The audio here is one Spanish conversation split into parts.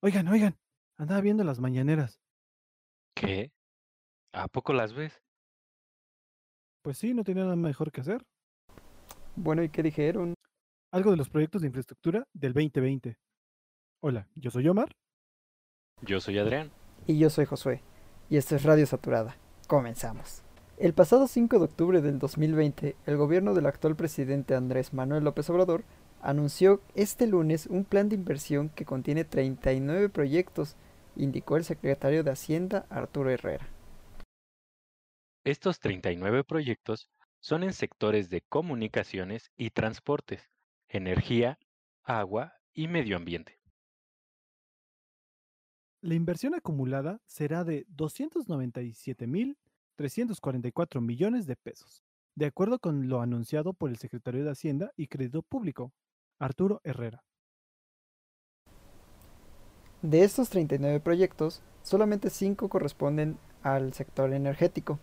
Oigan, oigan, andaba viendo las mañaneras. ¿Qué? ¿A poco las ves? Pues sí, no tenía nada mejor que hacer. Bueno, ¿y qué dijeron? Algo de los proyectos de infraestructura del 2020. Hola, yo soy Omar. Yo soy Adrián. Y yo soy Josué. Y esto es Radio Saturada. Comenzamos. El pasado 5 de octubre del 2020, el gobierno del actual presidente Andrés Manuel López Obrador anunció este lunes un plan de inversión que contiene 39 proyectos, indicó el secretario de Hacienda Arturo Herrera. Estos 39 proyectos son en sectores de comunicaciones y transportes, energía, agua y medio ambiente. La inversión acumulada será de 297.344 millones de pesos, de acuerdo con lo anunciado por el secretario de Hacienda y Crédito Público, Arturo Herrera. De estos 39 proyectos, solamente 5 corresponden al sector energético.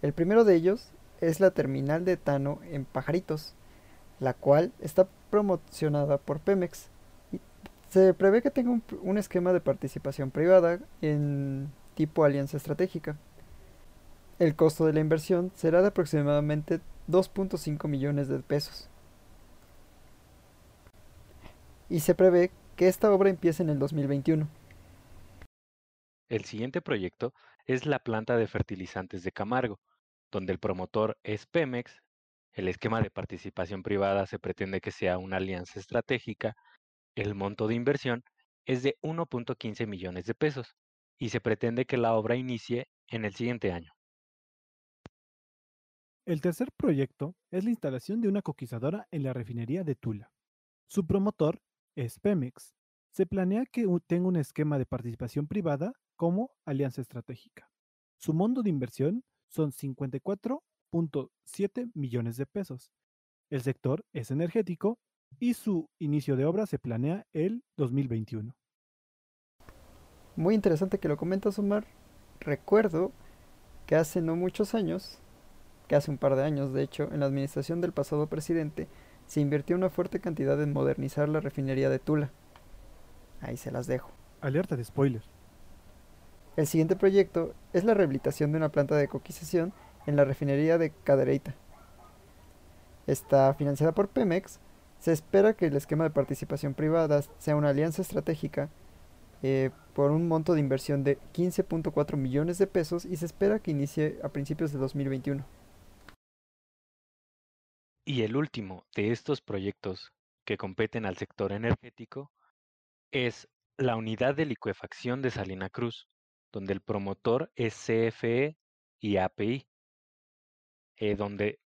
El primero de ellos es la terminal de etano en Pajaritos, la cual está promocionada por Pemex. Se prevé que tenga un, un esquema de participación privada en tipo alianza estratégica. El costo de la inversión será de aproximadamente 2.5 millones de pesos. Y se prevé que esta obra empiece en el 2021. El siguiente proyecto es la planta de fertilizantes de Camargo, donde el promotor es Pemex. El esquema de participación privada se pretende que sea una alianza estratégica. El monto de inversión es de 1.15 millones de pesos y se pretende que la obra inicie en el siguiente año. El tercer proyecto es la instalación de una coquizadora en la refinería de Tula. Su promotor es Pemex. Se planea que tenga un esquema de participación privada como alianza estratégica. Su monto de inversión son 54.7 millones de pesos. El sector es energético y su inicio de obra se planea el 2021. Muy interesante que lo comentas, Omar. Recuerdo que hace no muchos años, que hace un par de años de hecho, en la administración del pasado presidente, se invirtió una fuerte cantidad en modernizar la refinería de Tula. Ahí se las dejo. Alerta de spoiler. El siguiente proyecto es la rehabilitación de una planta de coquización en la refinería de Cadereyta. Está financiada por Pemex. Se espera que el esquema de participación privada sea una alianza estratégica eh, por un monto de inversión de 15.4 millones de pesos y se espera que inicie a principios de 2021. Y el último de estos proyectos que competen al sector energético es la unidad de licuefacción de Salina Cruz, donde el promotor es CFE y API, eh, donde,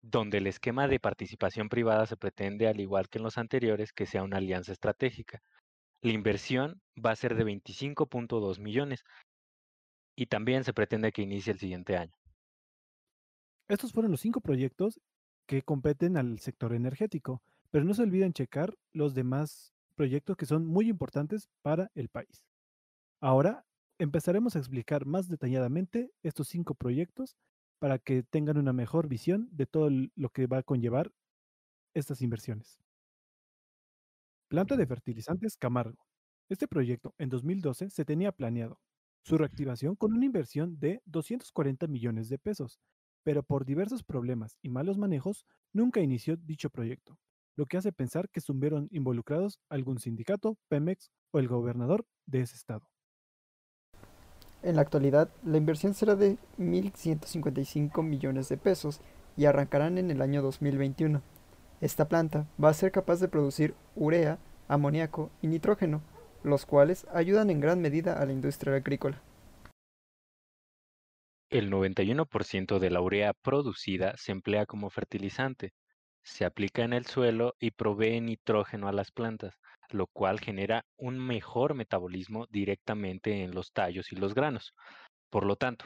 donde el esquema de participación privada se pretende, al igual que en los anteriores, que sea una alianza estratégica. La inversión va a ser de 25.2 millones y también se pretende que inicie el siguiente año. Estos fueron los cinco proyectos que competen al sector energético, pero no se olviden checar los demás proyectos que son muy importantes para el país. Ahora empezaremos a explicar más detalladamente estos cinco proyectos para que tengan una mejor visión de todo lo que va a conllevar estas inversiones. Planta de fertilizantes Camargo. Este proyecto en 2012 se tenía planeado su reactivación con una inversión de 240 millones de pesos, pero por diversos problemas y malos manejos nunca inició dicho proyecto, lo que hace pensar que estuvieron involucrados algún sindicato, Pemex o el gobernador de ese estado. En la actualidad, la inversión será de 1.155 millones de pesos y arrancarán en el año 2021. Esta planta va a ser capaz de producir urea, amoníaco y nitrógeno, los cuales ayudan en gran medida a la industria agrícola. El 91% de la urea producida se emplea como fertilizante, se aplica en el suelo y provee nitrógeno a las plantas, lo cual genera un mejor metabolismo directamente en los tallos y los granos. Por lo tanto,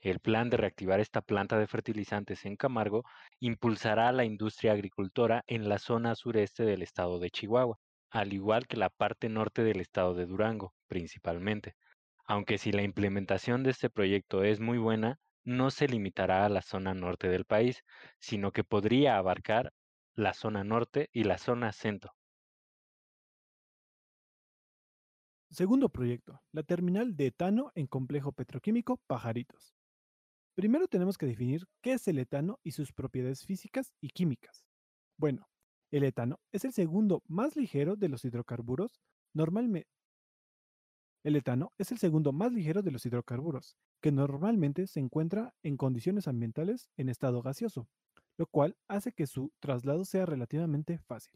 el plan de reactivar esta planta de fertilizantes en Camargo impulsará a la industria agricultora en la zona sureste del estado de Chihuahua, al igual que la parte norte del estado de Durango, principalmente. Aunque si la implementación de este proyecto es muy buena, no se limitará a la zona norte del país, sino que podría abarcar la zona norte y la zona centro. Segundo proyecto, la terminal de etano en complejo petroquímico Pajaritos. Primero tenemos que definir qué es el etano y sus propiedades físicas y químicas. Bueno, el etano es el segundo más ligero de los hidrocarburos. Normalmente, el etano es el segundo más ligero de los hidrocarburos, que normalmente se encuentra en condiciones ambientales en estado gaseoso, lo cual hace que su traslado sea relativamente fácil.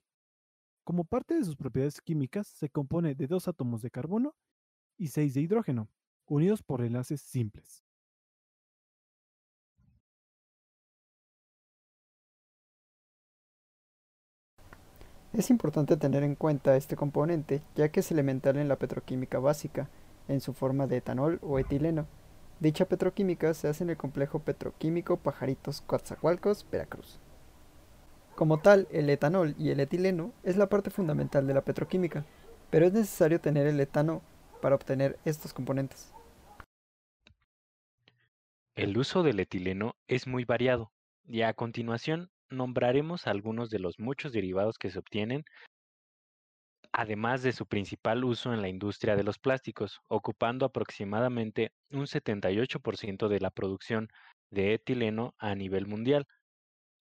Como parte de sus propiedades químicas, se compone de dos átomos de carbono y seis de hidrógeno, unidos por enlaces simples. Es importante tener en cuenta este componente ya que es elemental en la petroquímica básica, en su forma de etanol o etileno. Dicha petroquímica se hace en el complejo petroquímico Pajaritos Coatzacoalcos, Veracruz. Como tal, el etanol y el etileno es la parte fundamental de la petroquímica, pero es necesario tener el etano para obtener estos componentes. El uso del etileno es muy variado y a continuación nombraremos algunos de los muchos derivados que se obtienen, además de su principal uso en la industria de los plásticos, ocupando aproximadamente un 78% de la producción de etileno a nivel mundial.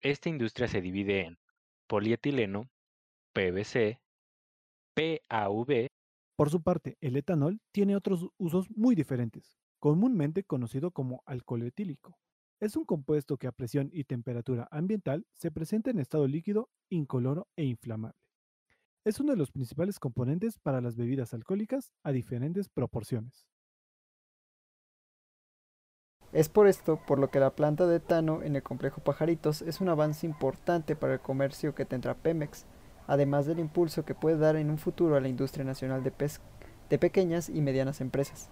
Esta industria se divide en polietileno, PVC, PAV. Por su parte, el etanol tiene otros usos muy diferentes, comúnmente conocido como alcohol etílico. Es un compuesto que a presión y temperatura ambiental se presenta en estado líquido, incoloro e inflamable. Es uno de los principales componentes para las bebidas alcohólicas a diferentes proporciones. Es por esto por lo que la planta de etano en el complejo Pajaritos es un avance importante para el comercio que tendrá Pemex, además del impulso que puede dar en un futuro a la industria nacional de, de pequeñas y medianas empresas.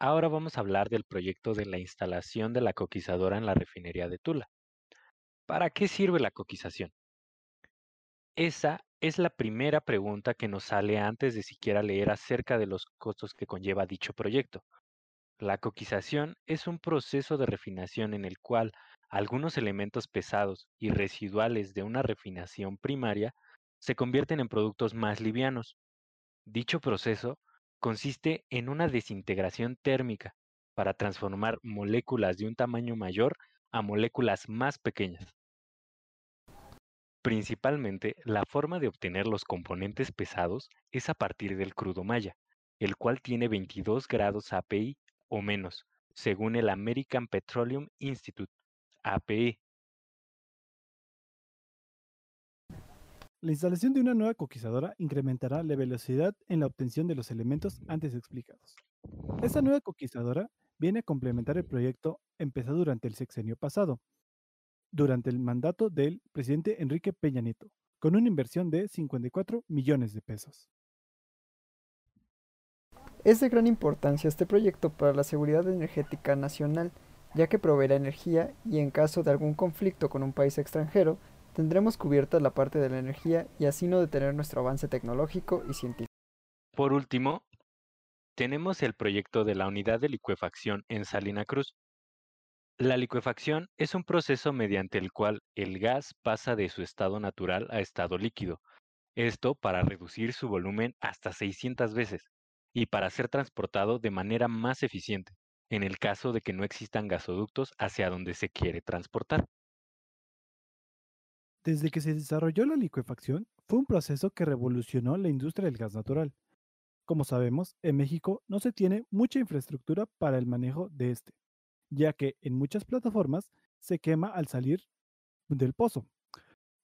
Ahora vamos a hablar del proyecto de la instalación de la coquizadora en la refinería de Tula. ¿Para qué sirve la coquización? Esa es la primera pregunta que nos sale antes de siquiera leer acerca de los costos que conlleva dicho proyecto. La coquización es un proceso de refinación en el cual algunos elementos pesados y residuales de una refinación primaria se convierten en productos más livianos. Dicho proceso consiste en una desintegración térmica para transformar moléculas de un tamaño mayor a moléculas más pequeñas. Principalmente, la forma de obtener los componentes pesados es a partir del crudo maya, el cual tiene 22 grados API o menos, según el American Petroleum Institute, APE, La instalación de una nueva coquizadora incrementará la velocidad en la obtención de los elementos antes explicados. Esta nueva coquizadora viene a complementar el proyecto empezado durante el sexenio pasado, durante el mandato del presidente Enrique Peña Nieto, con una inversión de 54 millones de pesos. Es de gran importancia este proyecto para la seguridad energética nacional, ya que proveerá energía y en caso de algún conflicto con un país extranjero, tendremos cubierta la parte de la energía y así no detener nuestro avance tecnológico y científico. Por último, tenemos el proyecto de la unidad de licuefacción en Salina Cruz. La licuefacción es un proceso mediante el cual el gas pasa de su estado natural a estado líquido, esto para reducir su volumen hasta 600 veces y para ser transportado de manera más eficiente, en el caso de que no existan gasoductos hacia donde se quiere transportar. Desde que se desarrolló la licuefacción, fue un proceso que revolucionó la industria del gas natural. Como sabemos, en México no se tiene mucha infraestructura para el manejo de este, ya que en muchas plataformas se quema al salir del pozo.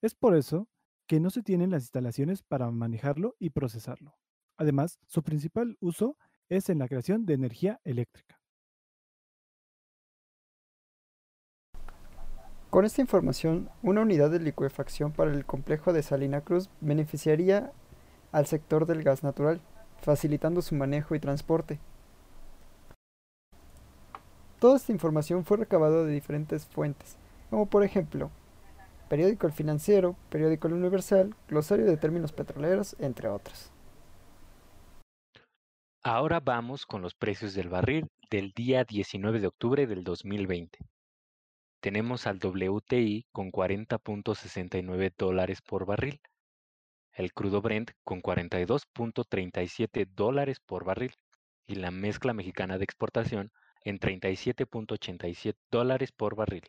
Es por eso que no se tienen las instalaciones para manejarlo y procesarlo. Además, su principal uso es en la creación de energía eléctrica. Con esta información, una unidad de licuefacción para el complejo de Salina Cruz beneficiaría al sector del gas natural, facilitando su manejo y transporte. Toda esta información fue recabada de diferentes fuentes, como por ejemplo, periódico El Financiero, periódico El Universal, glosario de términos petroleros, entre otros. Ahora vamos con los precios del barril del día 19 de octubre del 2020 tenemos al WTI con 40.69 dólares por barril, el crudo Brent con 42.37 dólares por barril y la mezcla mexicana de exportación en 37.87 dólares por barril.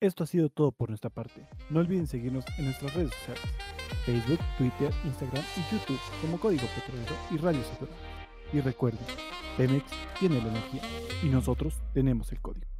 Esto ha sido todo por nuestra parte. No olviden seguirnos en nuestras redes sociales, Facebook, Twitter, Instagram y YouTube como Código Petrolero y Radio Saturno. Y recuerden, Pemex tiene la energía y nosotros tenemos el código.